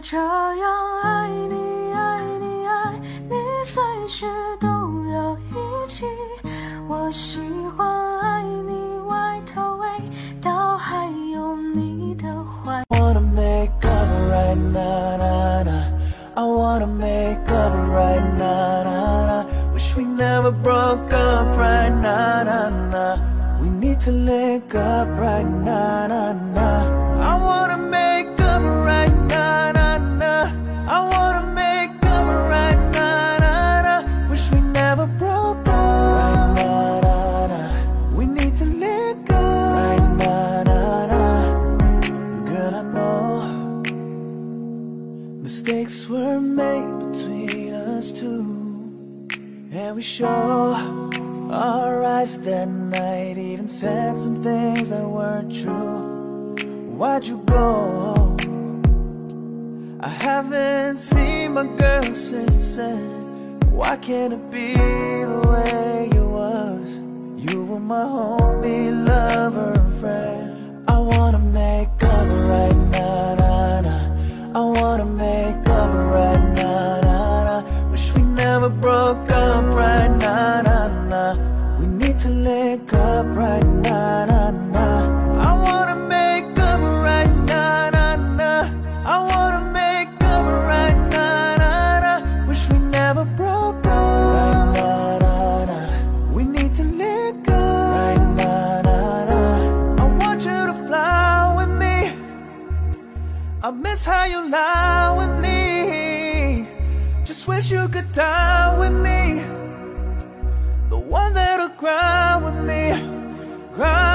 这样爱你爱你爱你，随时都要一起。我喜欢爱你外套味道，还有你的怀。wanna make up right now, nah, nah. I wanna make up right now, nah, nah. Wish we never broke up right now, nah, nah. We need to link up right now, nah, nah. Mistakes were made between us two, and we show our eyes that night. Even said some things that weren't true. Why'd you go? I haven't seen my girl since then. Why can't it be the way it was? You were my homie, I miss how you lie with me. Just wish you could die with me. The one that'll cry with me, cry